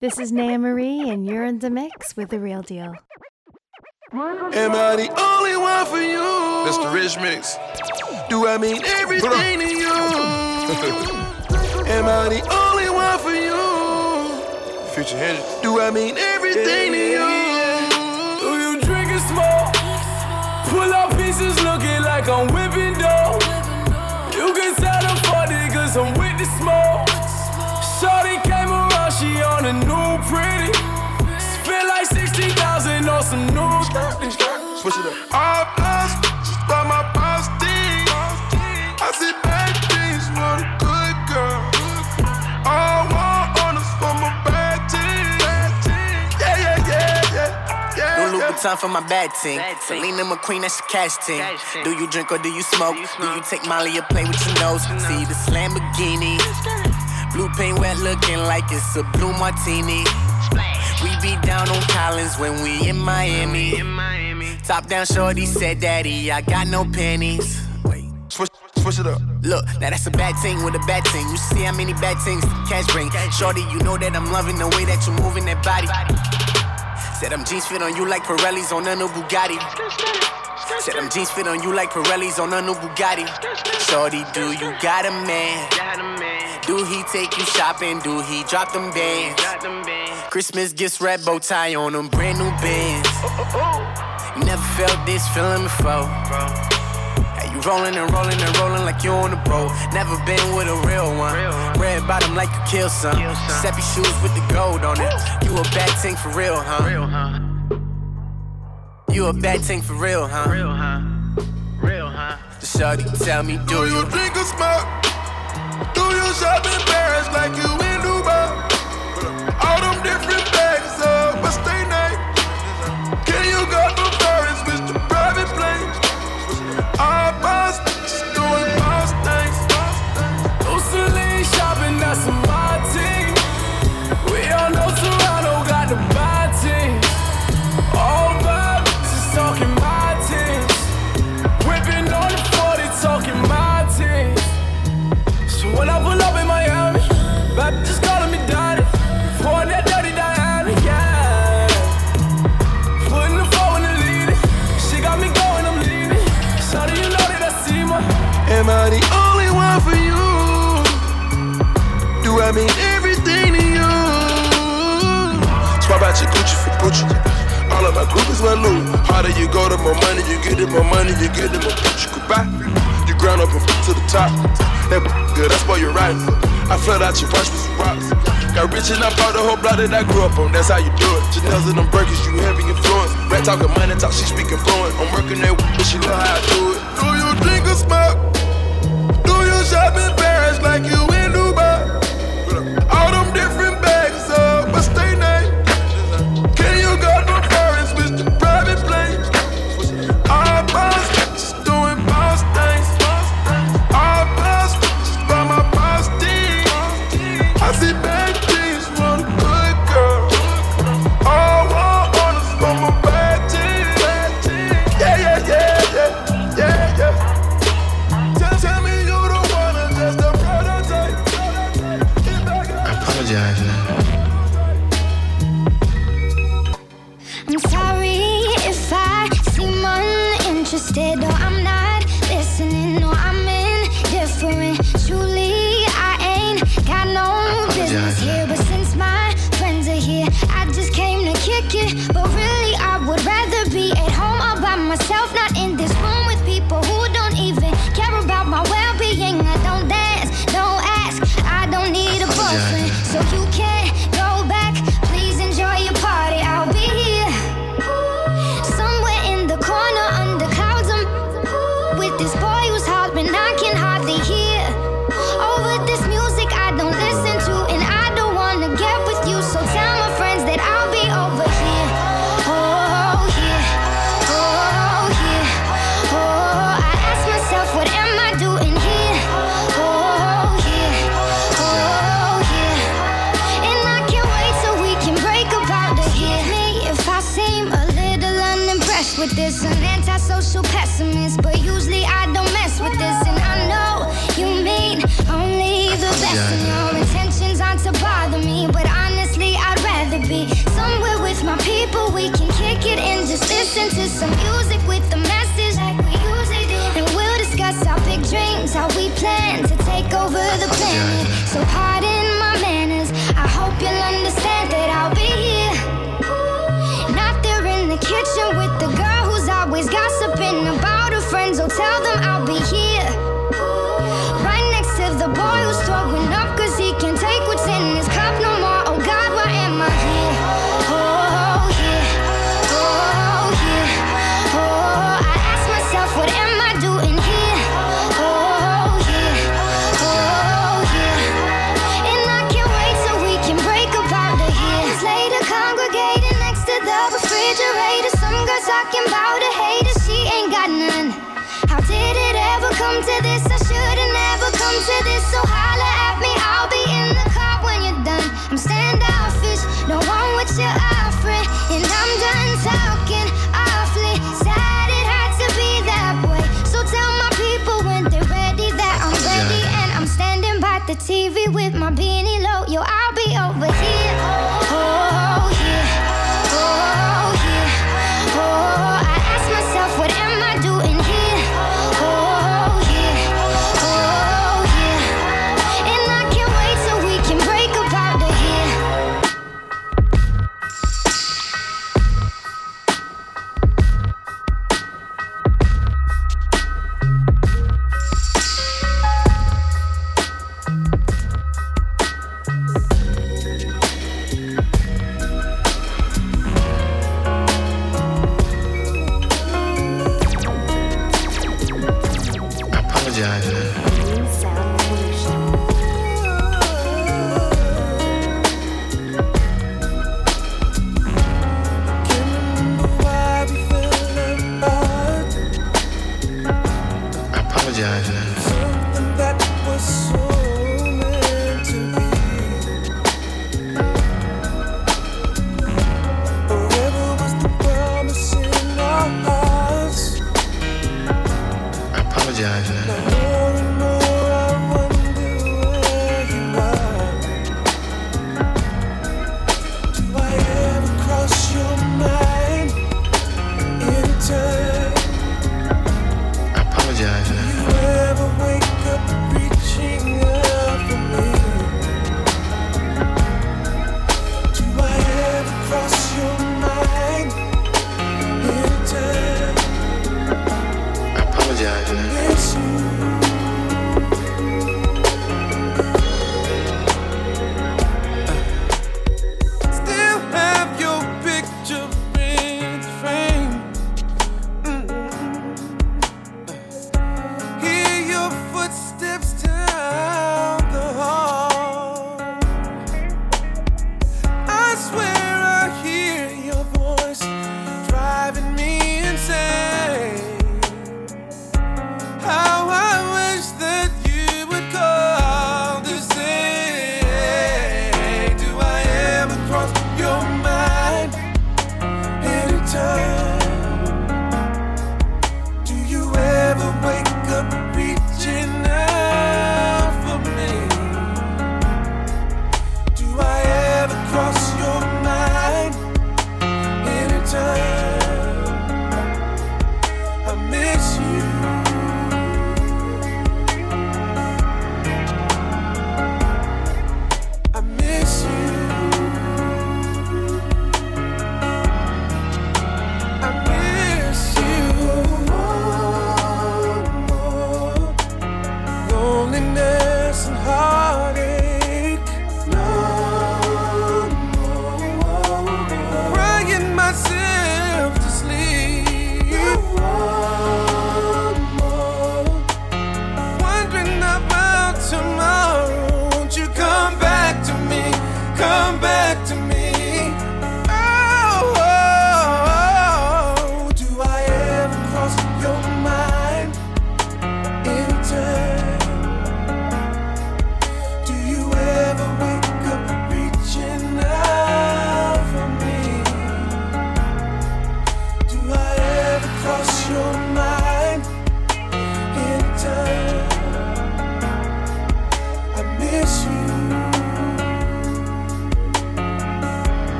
This is Naya Marie, and you're in the mix with the real deal. Am I the only one for you? Mr. Rich Mix. Do I mean everything to you? Am I the only one for you? Future Hendrix. Do I mean everything to you? Do you drink and smoke? Pull out pieces looking like I'm whipping dough. You can tell them for cause I'm with the smoke. Some new Switch it up. All blessed, just by my posting. I see bad things for the good girl. All war on us for my bad team. Yeah, yeah, yeah, yeah. yeah, No yeah. Louboutin for my bad team. Selena McQueen, that's your cash team. Do you drink or do you smoke? Do you take Molly or play with your nose? See this Lamborghini. Blue paint wet looking like it's a blue martini. Down on Collins when we in Miami. Top down shorty said, Daddy, I got no pennies. Wait. Switch, switch it up. Look, now that's a bad thing with a bad thing. You see how many bad things cash bring. Shorty, you know that I'm loving the way that you're moving that body. Said them jeans fit on you like Pirellis on a new Bugatti. Said them jeans fit on you like Pirellis on a new Bugatti. Shorty, do you got a man? Do he take you shopping? Do he drop them bands? Christmas gifts, red bow tie on them, brand new bands. Never felt this feeling before. Hey, you rolling and rolling and rolling like you on the boat. Never been with a real one. Red bottom like you kill some. Steppy shoes with the gold on it. You a bad thing for real, huh? You a bad thing for real, huh? Real, huh? Real, huh? The shorty tell me, do Do you you? drink or smoke? Do you shop in Paris like you different bags my Harder you go, the more money you get, the more money you get, the more bitch you could buy. You ground up and to the top. That good, that's what you're riding. I flood out your watch with some rocks. Got rich and I bought the whole block that I grew up on. That's how you do it. Chanel's and them Birkins, you heavy influence. Rat talking money, talk, she speaking fluent. I'm working that, but she know how I do it. Do you drink or smoke?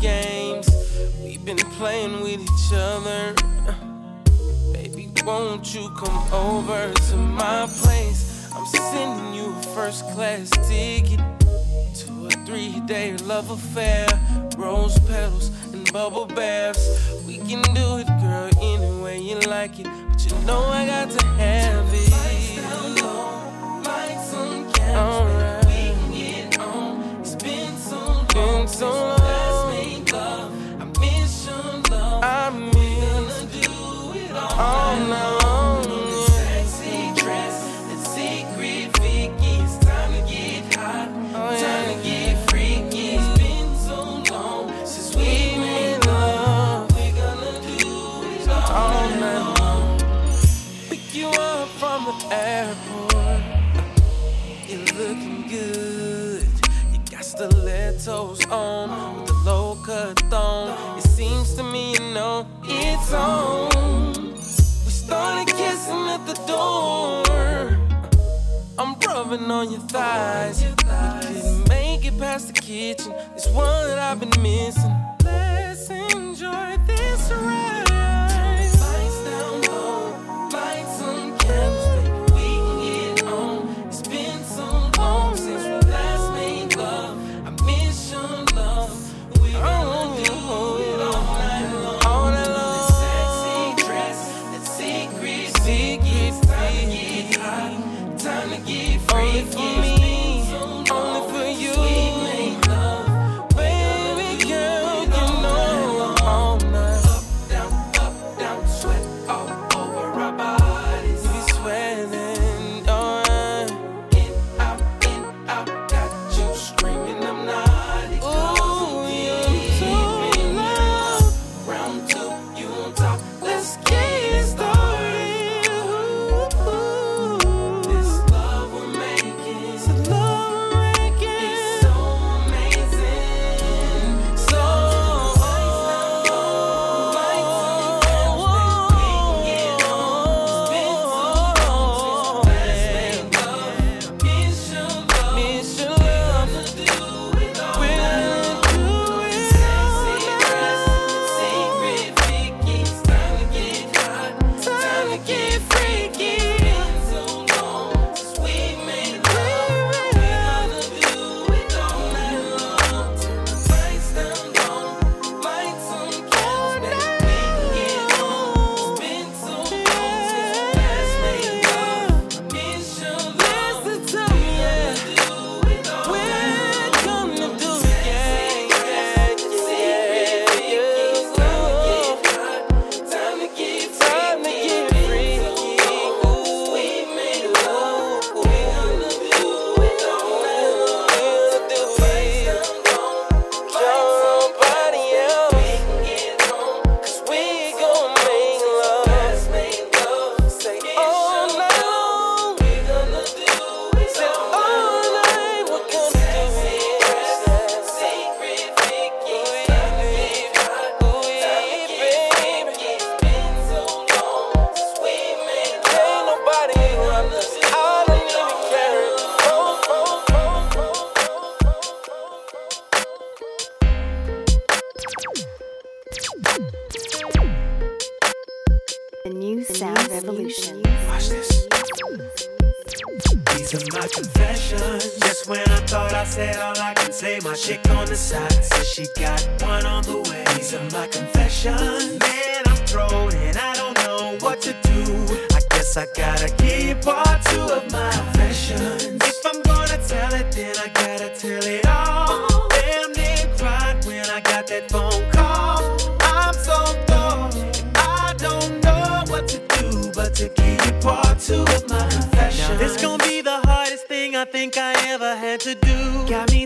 Games. We've been playing with each other. Baby, won't you come over to my place? I'm sending you a first class ticket to a three day love affair. Rose petals and bubble baths. We can do it, girl, any way you like it. But you know I got to have it. Light some candles, baby, we can get on. It's been so long since we last all, all night long. Sexy dress, that secret Vicky. It's time to get hot, time to get freaky. It's been so long since we made love. We're gonna do it all night long. Pick you up from the airport. You're looking good. You got stilettos on with the low cut thong. It seems to me you know it's on. Door. I'm rubbing on your thighs. Couldn't make it past the kitchen. This one that I've been missing. Let's enjoy this ride. The new sound revolution. Watch this. These are my confessions. Just when I thought I said all I can say, my chick on the side says she got one on the way. These are my confessions. Man, I'm thrown and I don't know what to do. I guess I gotta give you part two of my confessions. I ever had to do. Got me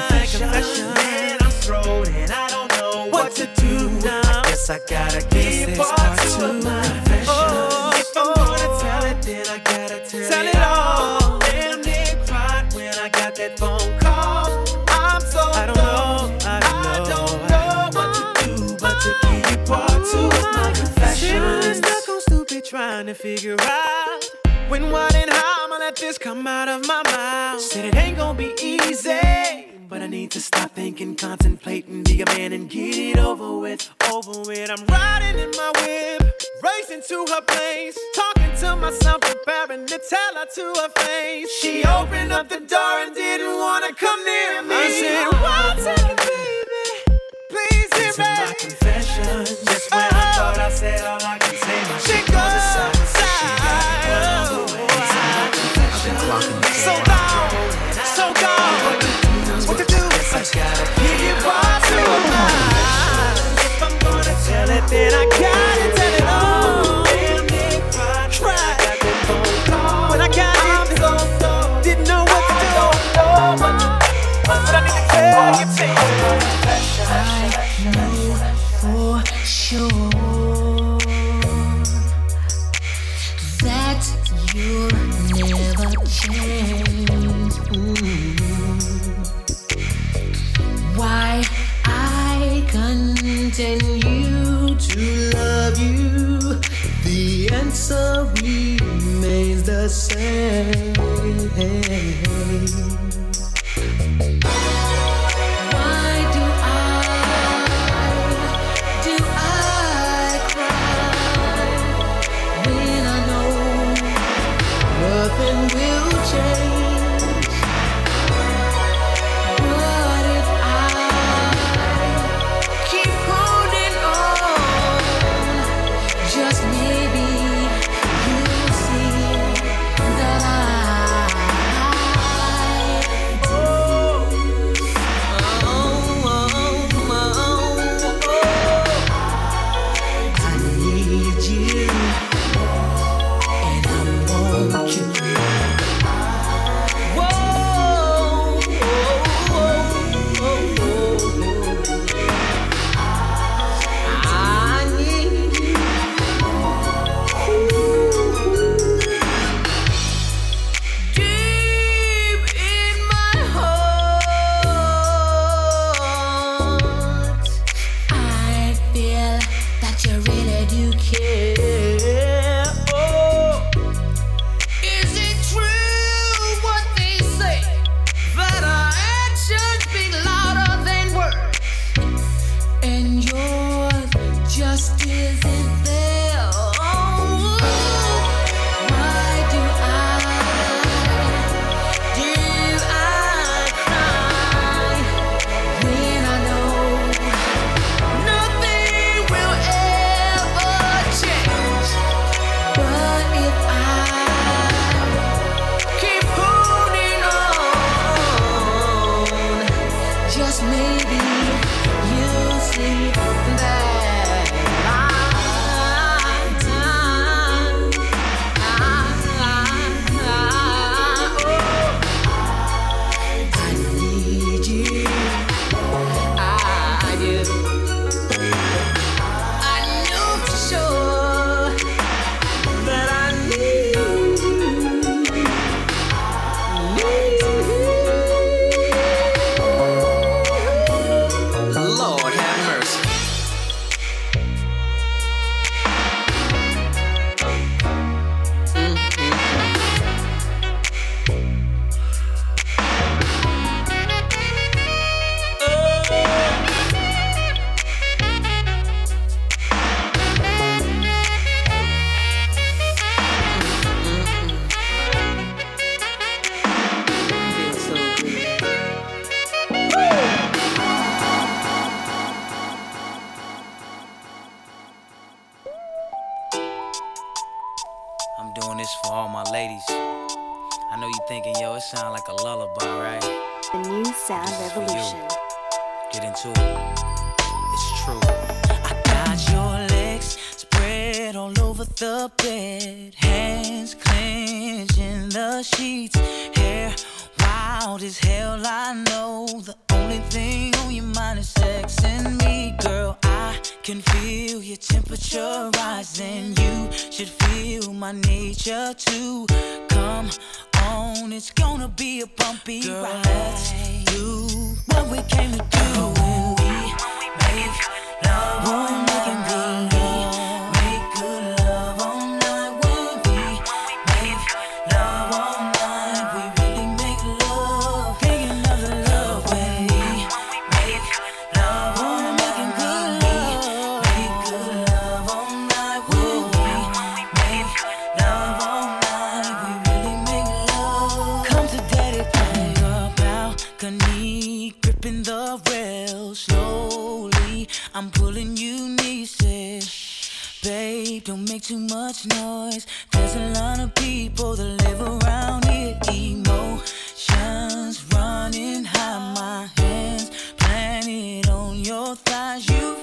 confessions. And I'm thrown and I don't know what to do now. I guess I gotta give This part, two of my mine. confessions. Oh, if I'm gonna tell it, then I gotta tell, Tell it it all. Damn near cried when I got that phone call. I'm so I don't know, I don't I know, don't know what to do, but to give part two of my confessions. Sitting stuck on stupid trying to figure out when, what, and how let this come out of my mouth. Said it ain't gonna be easy, but I need to stop thinking, contemplating, be a man and get it over with. Over with. I'm riding in my whip, racing to her place, talking to myself, preparing to tell her to her face. She opened up the door and didn't wanna come near me. I said, One second, baby, please hear are my me. confessions. Just when I uh-huh. thought I said all I can say, my She chick on the side goes said So gone, so gone. What to do? I gotta Give you part two mine. If I'm gonna tell it, then I gotta tell it all. Damn near cried when I got that phone call. When it, didn't know what to do. But I need to tell you, for the bed, hands clenched in the sheets, hair wild as hell. I know the only thing on your mind is sex and me, girl. I can feel your temperature rising. You should feel my nature too. Come on, it's gonna be a bumpy girl, ride. Let's do what we came to do when we make love. We're making believe. Don't make too much noise. There's a lot of people that live around here. Emotions running high, my hands planted on your thighs. You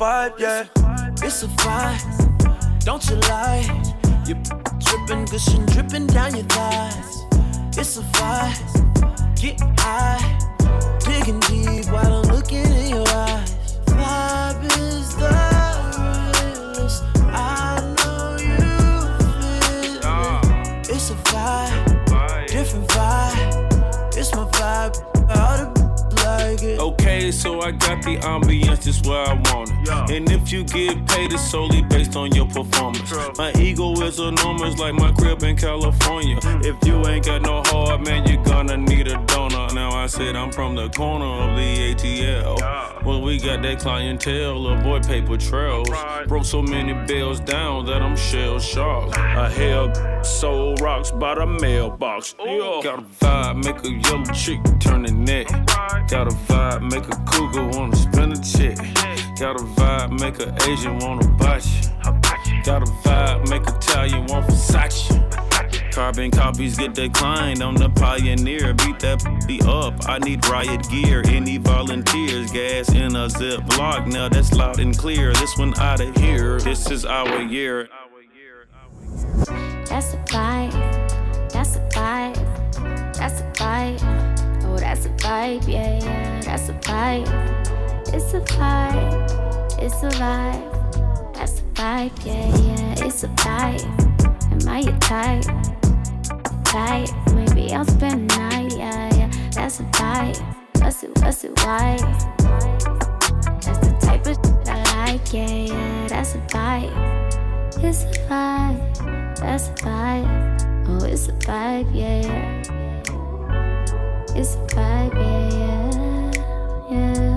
vibe, yeah. It's a vibe, don't you lie. You're dripping, gushing, dripping down your thighs. It's a vibe, get high, digging deep while I'm looking in your eyes. Made, so I got the ambience just where I want it. Yeah. And if you get paid, it's solely based on your performance. My ego is enormous, like my crib in California. Hmm. If you ain't got no heart, man, you're gonna need a donor. Now I said I'm from the corner of the ATL. Well, we got that clientele, of boy paper trails. Broke so many bills down that I'm shell shocked. A hell soul rocks by the mailbox. Got a vibe, make a yellow chick turn the neck. Got a vibe, make a cougar wanna spin a check. Got a vibe, make a Asian wanna you. Got a vibe, make Italian want Versace. Carbon copies get declined. I'm the pioneer. Beat that be up. I need riot gear. Any volunteers? Gas in a Ziploc. Now that's loud and clear. This one out of here. This is our year. That's a vibe. That's a vibe. That's a vibe. That's a vibe. Yeah, yeah. That's a vibe. It's a vibe. It's a vibe. That's a vibe. Yeah, yeah. It's a vibe. Am I your type? Type. Maybe I'll spend the night. Yeah, yeah. That's a vibe. What's it? What's it? Why? That's the type of shit I like. Yeah, yeah. That's a vibe. It's a vibe, that's a vibe. Oh, it's a vibe, yeah, yeah. It's a vibe, yeah, yeah, yeah.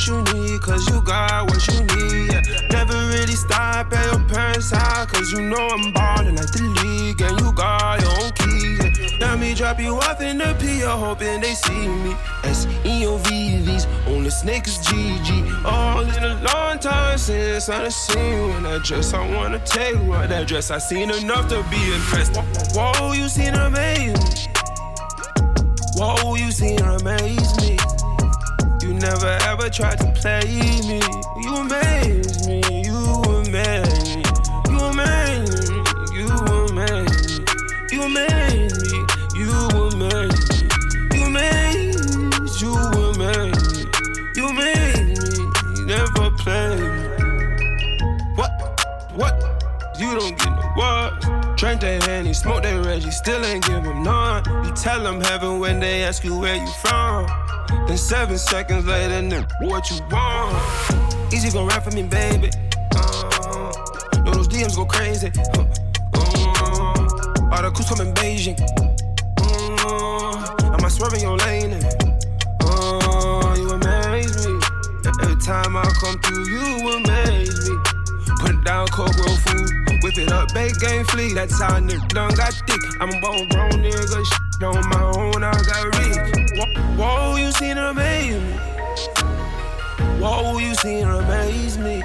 What you need cause you got what you need. Yeah. Never really stop at your parents' house cause you know I'm ballin' like the league and you got your own keys. Yeah. Let me drop you off in the pier hoping they see me. S E O V V's on the snake is GG. It's been a long time since I done seen you in that dress. I wanna take you that dress. I seen enough to be impressed. Whoa, you seen amazing. Whoa, you seen amaze me. Never ever tried to play me. You amaze me. You amaze me. You amaze me. You amaze me. You amaze me. You amaze me. You amaze. You amaze me. You amaze me. Never play me. What? What? You don't get no what? Drink that Henny, smoke that Reggie, still ain't give them none. You tell them heaven when they ask you where you from. Then seven seconds later, nigga, what you want? Easy gon' rap for me, baby. Uh, those DMs go crazy. Uh, all the crews come in Beijing. Uh, am I swerving your lane? Uh, you amaze me. Every time I come through, you amaze me. Put it down, cold grow food. Whip it up, bake game flee. That's how a nigga done got thick. I'm a bone grown nigga. Shit on my own, I got rich. Whoa, you seen her amaze me. Whoa, you seen her amaze me.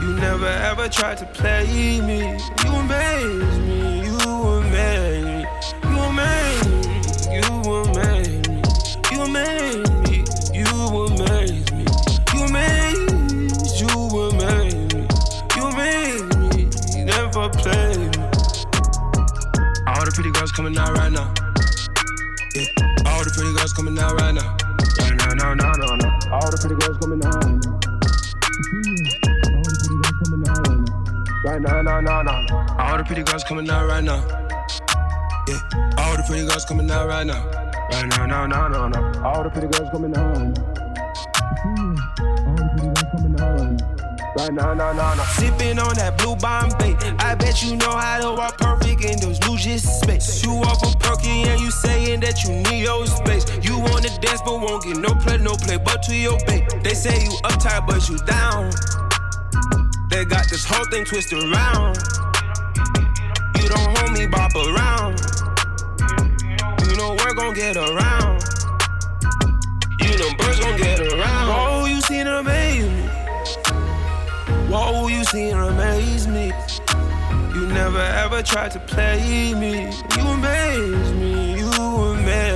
You never ever tried to play me. You amaze me. You amaze me. Pretty girls coming out right now. Yeah, all the pretty girls coming out right now. Right now, no, no, no, no. All the pretty girls coming out right now. All the pretty girls coming out right now. Banana, Sipping on that blue Bombay. I bet you know how to walk perfect in those blue just space. You off a perky and you saying that you need your space. You wanna dance but won't get no play, no play but to your bait. They say you uptight but you down. They got this whole thing twisted around. Bop around. You know we're gon' get around. You know birds gon' get around. Oh, you seen amaze me. Whoa, you seen amaze me. You never ever tried to play me. You amaze me. You amaze me.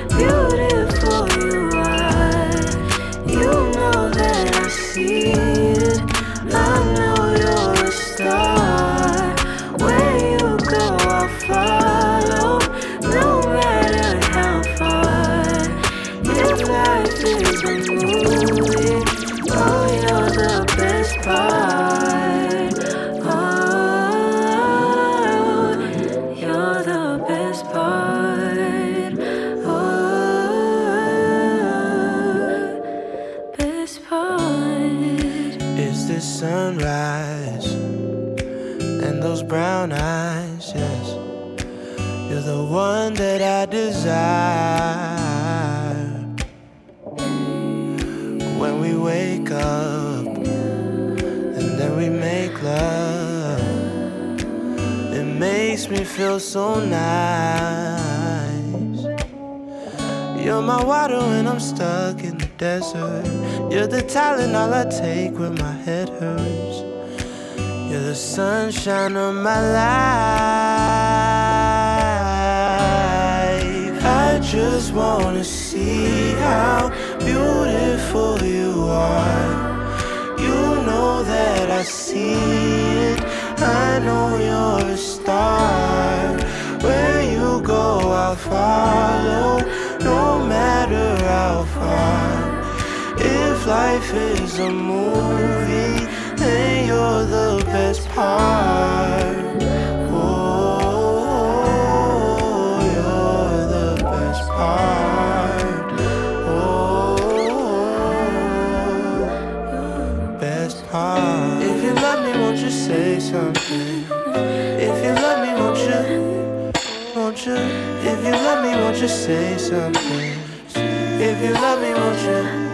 desert. You're the Tylenol I take when my head hurts. You're the sunshine of my life. I just wanna see how beautiful you are. You know that I see it. I know you're a star. Where you go, I'll follow, life is a movie, then you're the best part. Oh, you're the best part. Oh, best part. If you love me, won't you say something? If you love me, won't you? Won't you? If you love me, won't you say something? If you love me, won't you?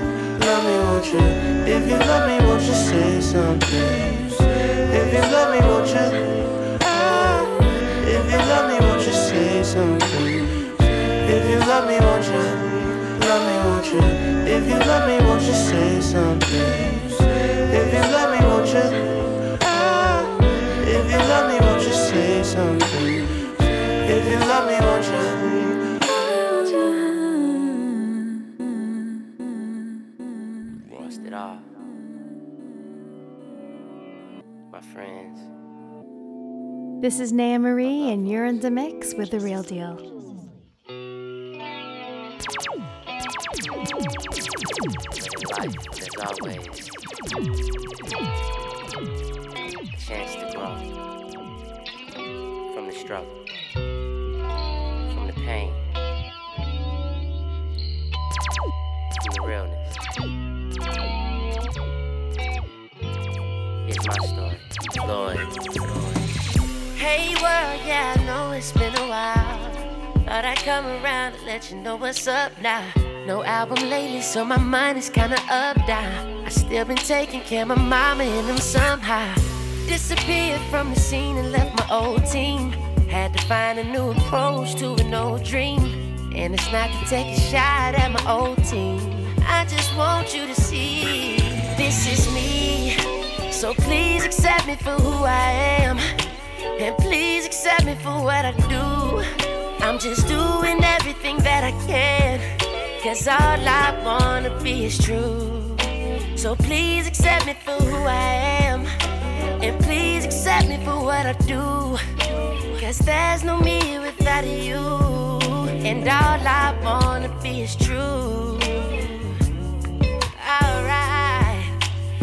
You? If you love me, won't you say something? If you love me, won't you? If you love me, won't you say something? If you love me, won't you? Love me, won't you? If you love me, won't you say something? If you love me, won't you? If you love me, won't you say something? If you love me, This is Naya Marie, and you're in the mix with The Real Deal. Life, always. A chance to grow from the struggle, from the pain, from the realness. My story. Hey world, yeah, I know it's been a while. Thought I come around and let you know what's up now. No album lately, so my mind is kinda up down. I still been taking care of my mama and them somehow. Disappeared from the scene and left my old team. Had to find a new approach to an old dream. And it's not to take a shot at my old team. I just want you to see this is me. So please accept me for who I am. And please accept me for what I do. I'm just doing everything that I can. Cause all I wanna be is true. So please accept me for who I am. And please accept me for what I do. Cause there's no me without you. And all I wanna be is true.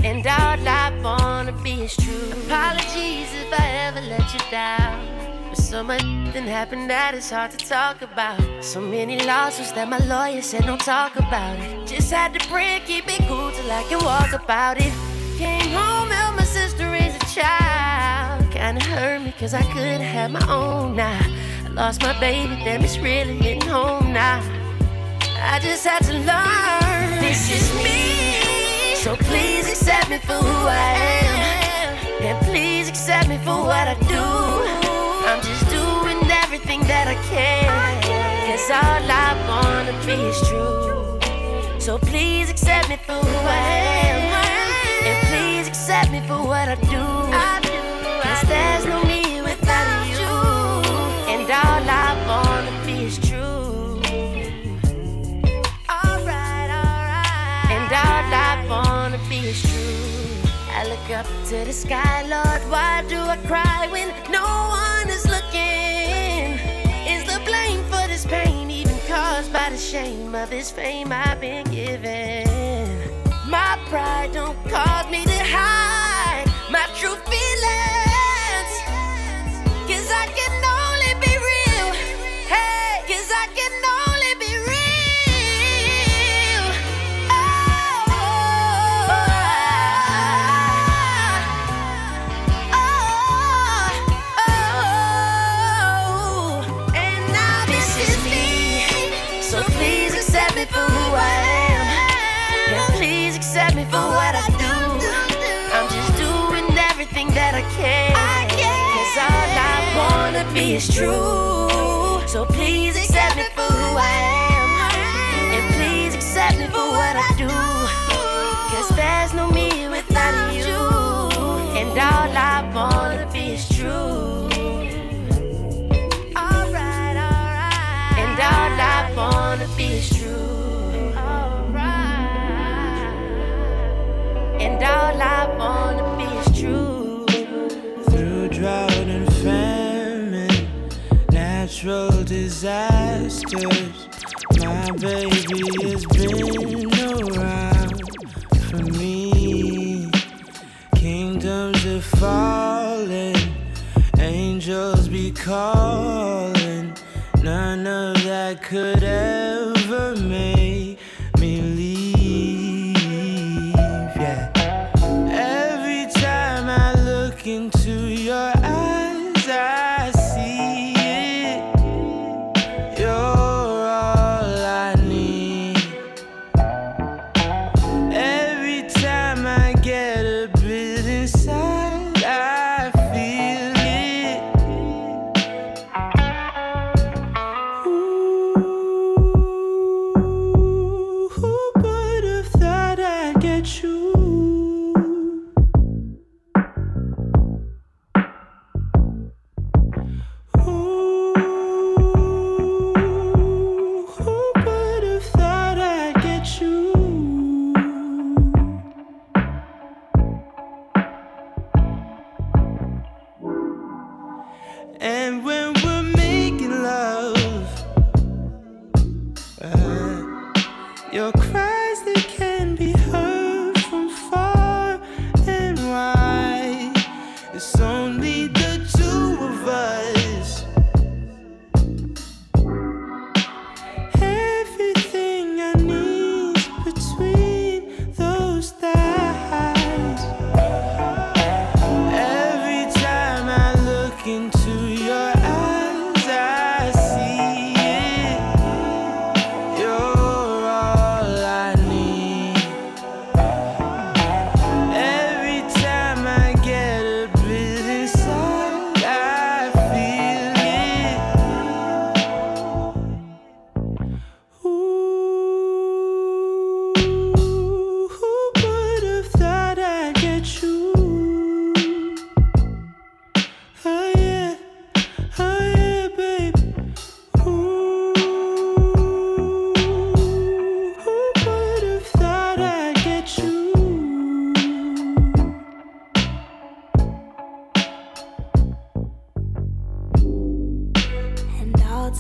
And all I wanna be is true. Apologies if I ever let you down. But so much happened that it's hard to talk about. So many lawsuits that my lawyer said don't talk about it. Just had to pray keep it cool till I can walk about it. Came home, helped my sister raise a child. Kinda hurt me cause I could've my own now. I lost my baby, damn it's really hitting home now. I just had to learn this is me. So please accept me for who I am. And please accept me for what I do. I'm just doing everything that I can. Cause all I wanna be is true. So please accept me for who I am. And please accept me for what I do. Up to the sky, Lord. Why do I cry when no one is looking? Is the blame for this pain even caused by the shame of this fame I've been given? My pride don't cause me to hide be is true. So please accept me for who I am. And please accept me for what I do. Cause there's no me without you. And all I wanna be is true. Wanna be is true. Alright. And all I wanna be is true. Disasters, my baby has been around for me. Kingdoms are falling, angels be calling. None of that could ever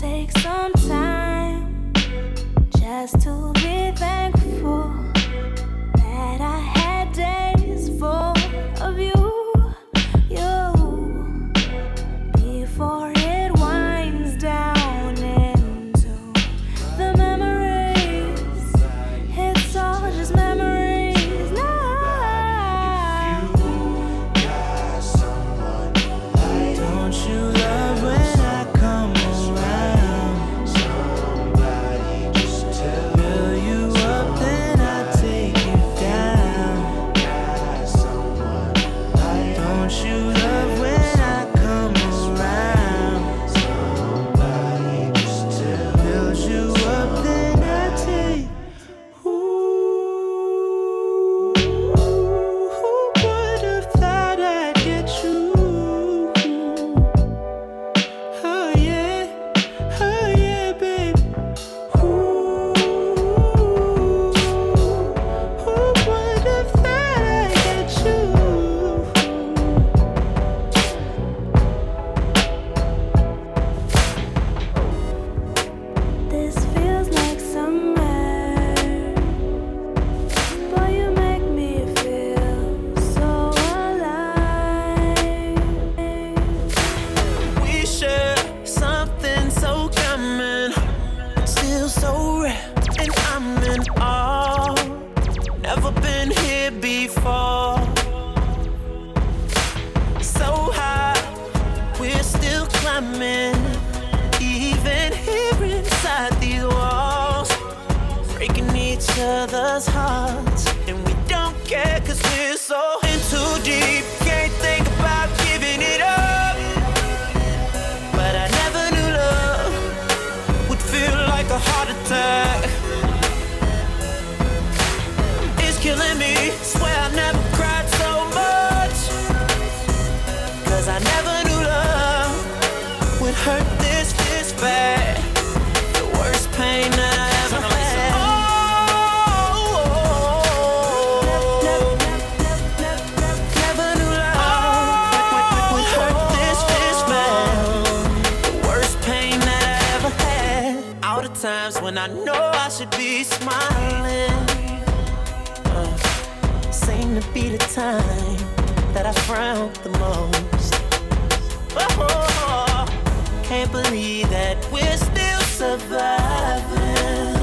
take some time just to be thankful. each other's hearts. And we don't care cause we're so in too deep. smiling. Uh, seemed to be the time that I frown the most. Oh, can't believe that we're still surviving.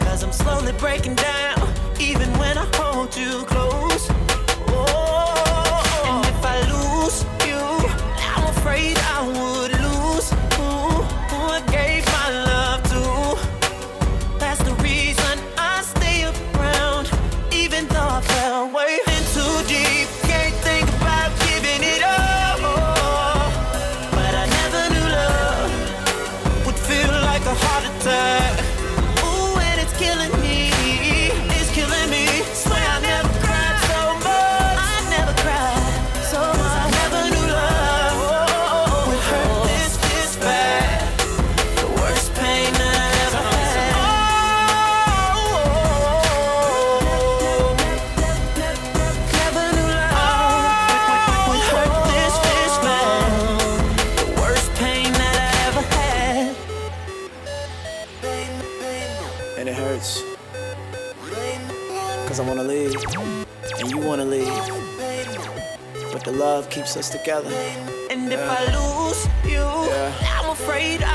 Cause I'm slowly breaking down, even when I hold you close. Oh, and if I lose you, I'm afraid I would. love keeps us together. And yeah. if I lose you, yeah. I'm afraid I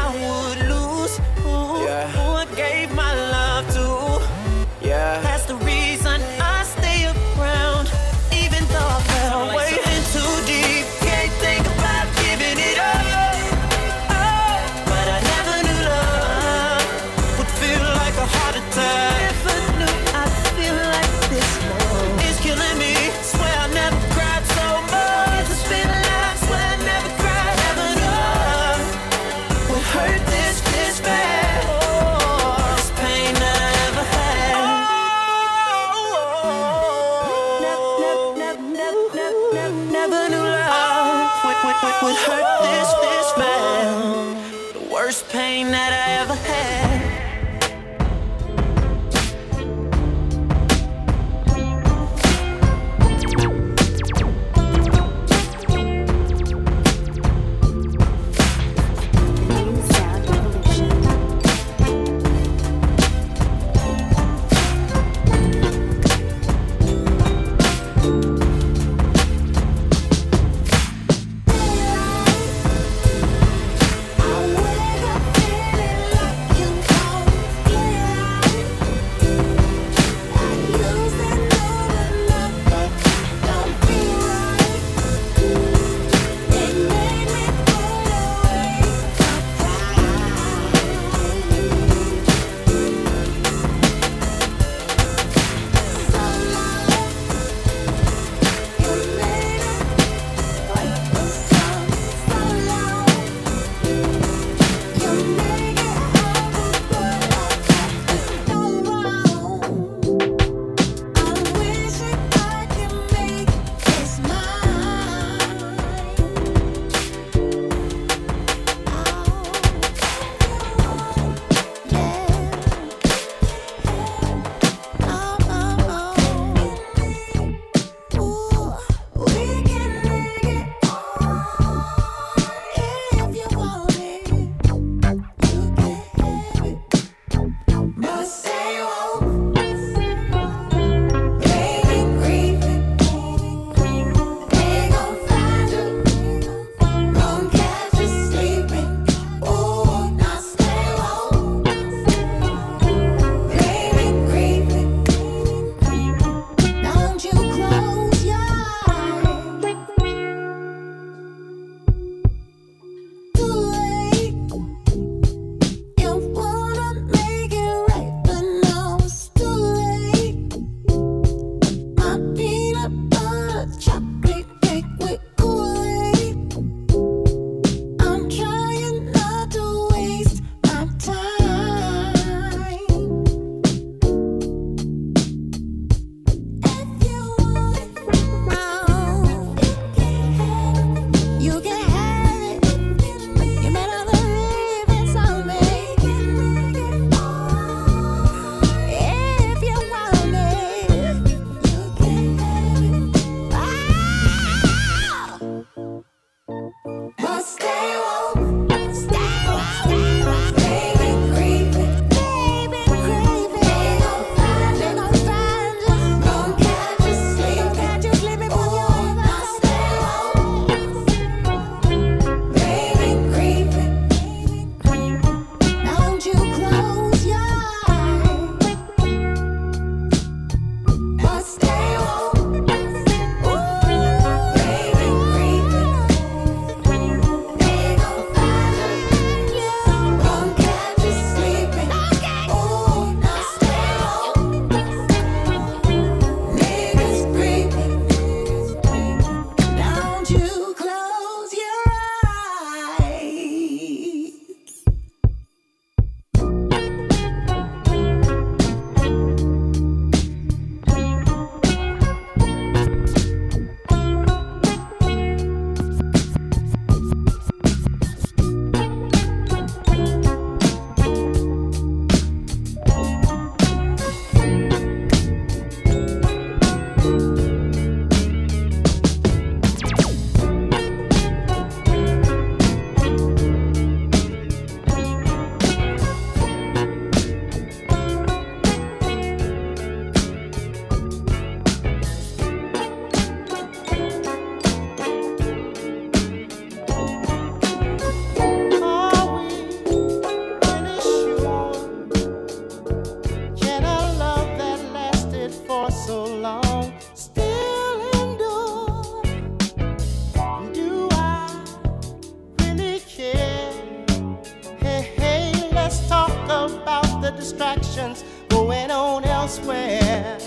about the distractions going on elsewhere.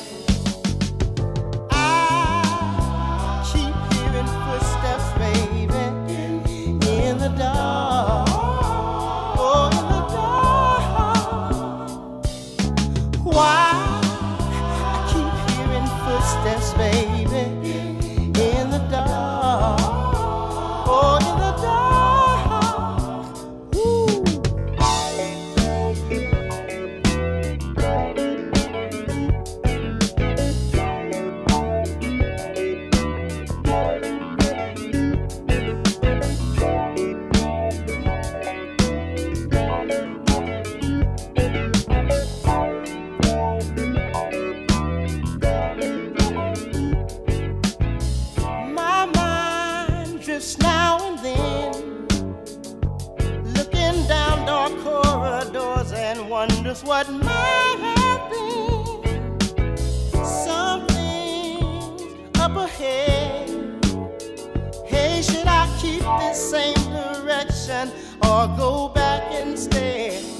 wonders what might have been. Something's up ahead. Hey, should I keep this same direction or go back instead?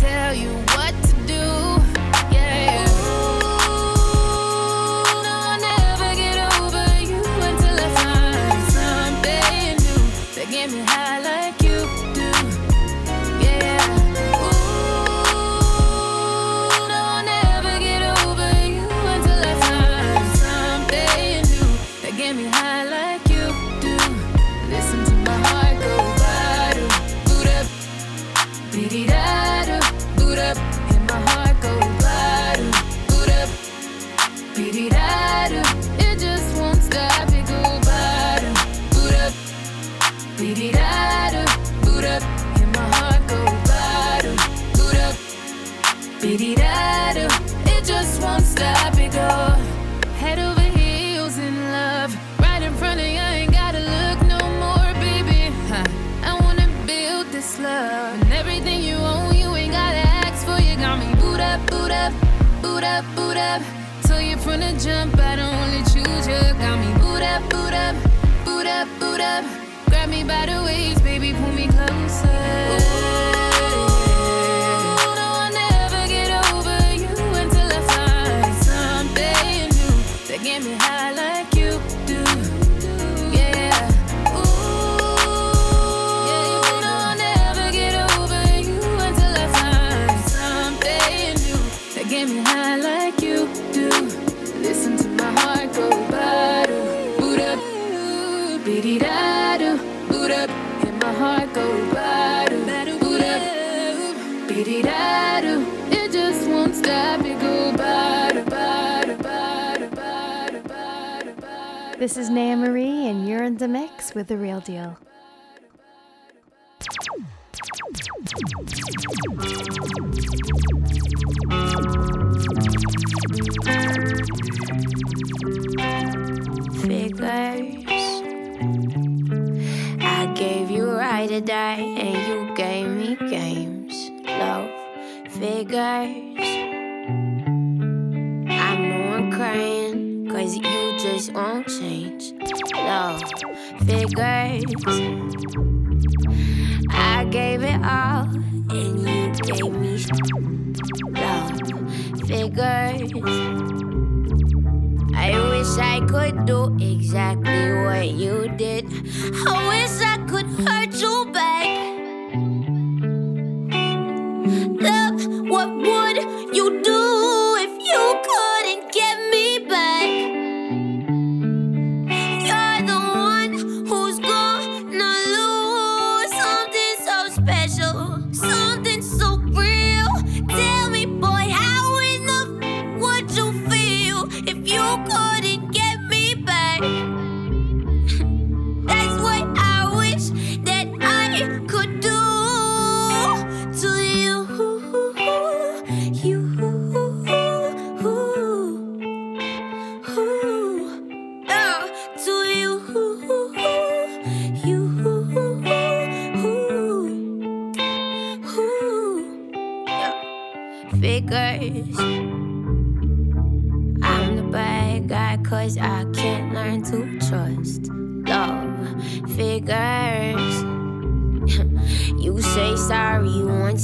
tell you what to do. better ways. This is Naya Marie, and you're in the mix with The Real Deal. Figures. I gave you right a die, and you gave me games. Love figures. I know I'm crying. Cause you just won't change. No figures. I gave it all, and you gave me love. Figures. I wish I could do exactly what you did. I wish I could hurt you back. Love, what would you do?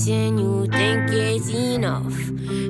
and you think it's enough.